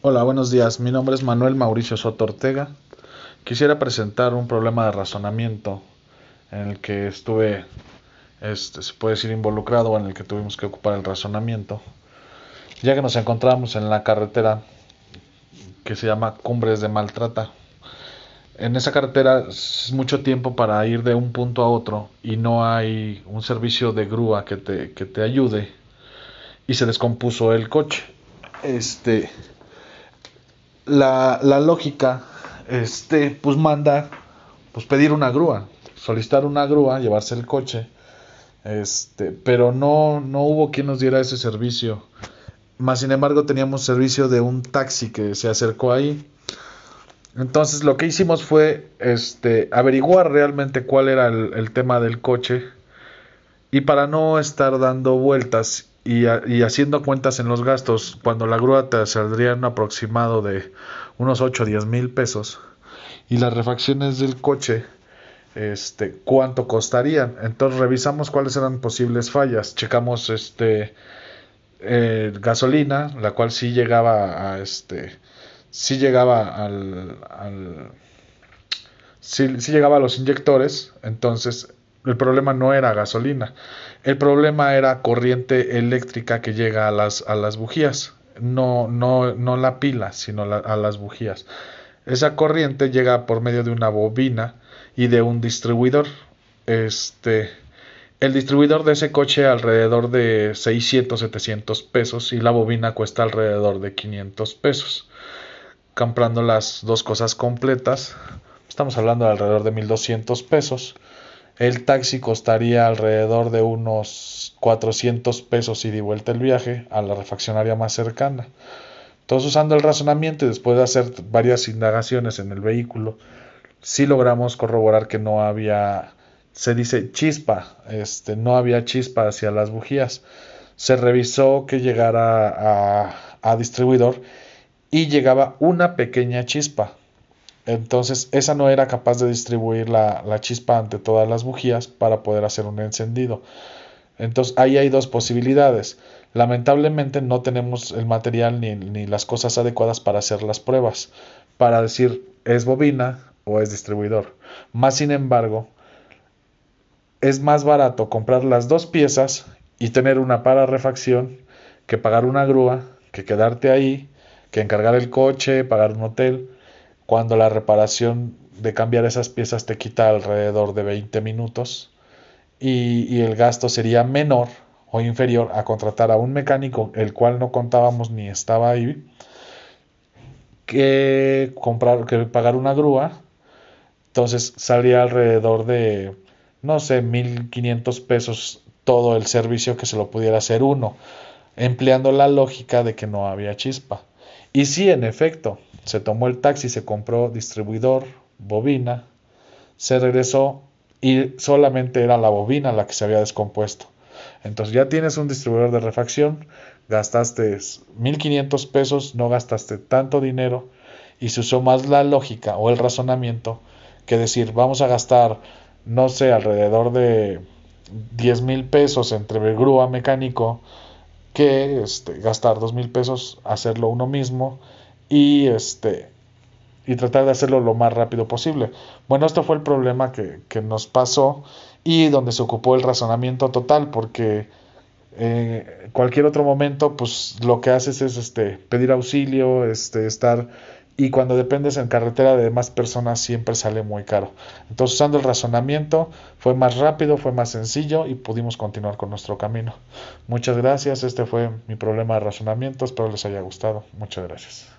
Hola, buenos días. Mi nombre es Manuel Mauricio Soto Ortega. Quisiera presentar un problema de razonamiento en el que estuve, este, se puede decir, involucrado en el que tuvimos que ocupar el razonamiento, ya que nos encontramos en la carretera que se llama Cumbres de Maltrata. En esa carretera es mucho tiempo para ir de un punto a otro y no hay un servicio de grúa que te, que te ayude y se descompuso el coche. Este, la, la lógica, este, pues manda, pues pedir una grúa, solicitar una grúa, llevarse el coche, este, pero no, no hubo quien nos diera ese servicio. Más sin embargo teníamos servicio de un taxi que se acercó ahí. Entonces lo que hicimos fue este, averiguar realmente cuál era el, el tema del coche y para no estar dando vueltas y, haciendo cuentas en los gastos, cuando la grúa te saldría un aproximado de unos 8 o 10 mil pesos y las refacciones del coche, este, cuánto costarían. Entonces revisamos cuáles eran posibles fallas, checamos este eh, gasolina, la cual sí llegaba a este, sí llegaba al, al sí, sí llegaba a los inyectores, entonces el problema no era gasolina. El problema era corriente eléctrica que llega a las, a las bujías. No, no, no la pila, sino a las bujías. Esa corriente llega por medio de una bobina y de un distribuidor. Este, el distribuidor de ese coche alrededor de 600, 700 pesos y la bobina cuesta alrededor de 500 pesos. Comprando las dos cosas completas, estamos hablando de alrededor de 1200 pesos. El taxi costaría alrededor de unos 400 pesos y de vuelta el viaje a la refaccionaria más cercana. Todos usando el razonamiento y después de hacer varias indagaciones en el vehículo, sí logramos corroborar que no había, se dice chispa, este, no había chispa hacia las bujías. Se revisó que llegara a distribuidor y llegaba una pequeña chispa. Entonces esa no era capaz de distribuir la, chispa ante todas las bujías para poder hacer un encendido. Entonces ahí hay dos posibilidades. Lamentablemente no tenemos el material ni, ni, las cosas adecuadas para hacer las pruebas, para decir es bobina o es distribuidor. Más sin embargo, es más barato comprar las dos piezas y tener una para refacción que pagar una grúa, que quedarte ahí, que encargar el coche, pagar un hotel cuando la reparación de cambiar esas piezas te quita alrededor de 20 minutos y, el gasto sería menor o inferior a contratar a un mecánico el cual no contábamos ni estaba ahí que comprar que pagar una grúa entonces salía alrededor de no sé 1500 pesos todo el servicio que se lo pudiera hacer uno empleando la lógica de que no había chispa y sí en efecto se tomó el taxi, se compró distribuidor, bobina, se regresó y solamente era la bobina la que se había descompuesto. Entonces ya tienes un distribuidor de refacción, gastaste 1500 pesos, no gastaste tanto dinero y se usó más la lógica o el razonamiento que decir vamos a gastar, no sé, alrededor de 10 mil pesos entre grúa mecánico que este, gastar 2 mil pesos, hacerlo uno mismo y este y tratar de hacerlo lo más rápido posible. Bueno, esto fue el problema que, que nos pasó y donde se ocupó el razonamiento total, porque eh, cualquier otro momento, pues lo que haces es este, pedir auxilio, este, estar y cuando dependes en carretera de más personas siempre sale muy caro. Entonces usando el razonamiento fue más rápido, fue más sencillo y pudimos continuar con nuestro camino. Muchas gracias, este fue mi problema de razonamiento, espero les haya gustado. Muchas gracias.